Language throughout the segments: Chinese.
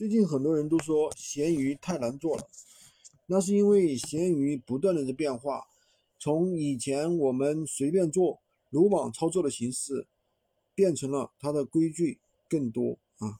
最近很多人都说闲鱼太难做了，那是因为闲鱼不断的在变化，从以前我们随便做、鲁莽操作的形式，变成了它的规矩更多啊。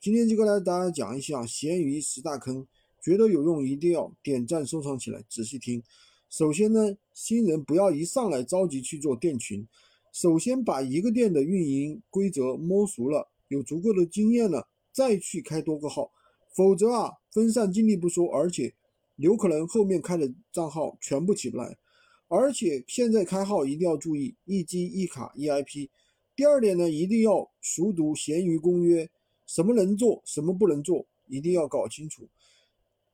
今天就跟大家讲一下闲鱼十大坑，觉得有用一定要点赞收藏起来，仔细听。首先呢，新人不要一上来着急去做店群，首先把一个店的运营规则摸熟了，有足够的经验了。再去开多个号，否则啊，分散精力不说，而且有可能后面开的账号全部起不来。而且现在开号一定要注意一机一卡一 IP。第二点呢，一定要熟读闲鱼公约，什么能做，什么不能做，一定要搞清楚。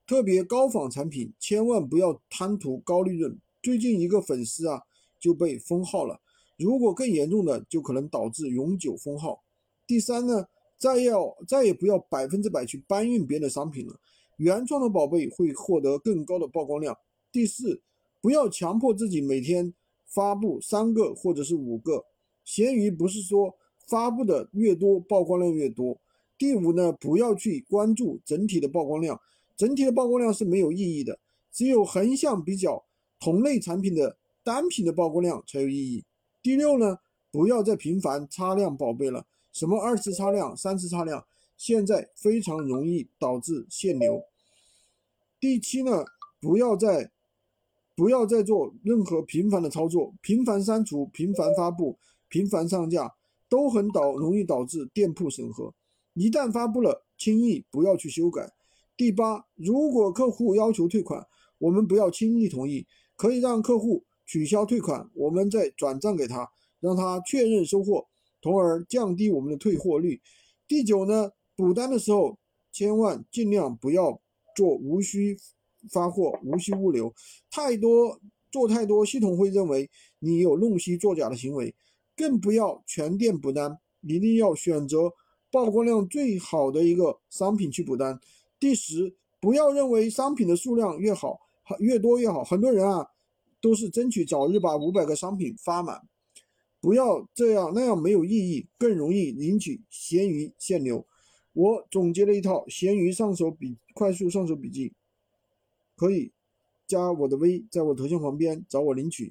特别高仿产品，千万不要贪图高利润。最近一个粉丝啊就被封号了，如果更严重的，就可能导致永久封号。第三呢？再要再也不要百分之百去搬运别人的商品了，原创的宝贝会获得更高的曝光量。第四，不要强迫自己每天发布三个或者是五个，闲鱼不是说发布的越多曝光量越多。第五呢，不要去关注整体的曝光量，整体的曝光量是没有意义的，只有横向比较同类产品的单品的曝光量才有意义。第六呢，不要再频繁擦亮宝贝了。什么二次擦亮、三次擦亮，现在非常容易导致限流。第七呢，不要再不要再做任何频繁的操作，频繁删除、频繁发布、频繁上架，都很导容易导致店铺审核。一旦发布了，轻易不要去修改。第八，如果客户要求退款，我们不要轻易同意，可以让客户取消退款，我们再转账给他，让他确认收货。从而降低我们的退货率。第九呢，补单的时候千万尽量不要做无需发货、无需物流，太多做太多，系统会认为你有弄虚作假的行为。更不要全店补单，一定要选择曝光量最好的一个商品去补单。第十，不要认为商品的数量越好，越多越好。很多人啊，都是争取早日把五百个商品发满。不要这样，那样没有意义，更容易引起闲鱼限流。我总结了一套闲鱼上手笔快速上手笔记，可以加我的微，在我头像旁边找我领取。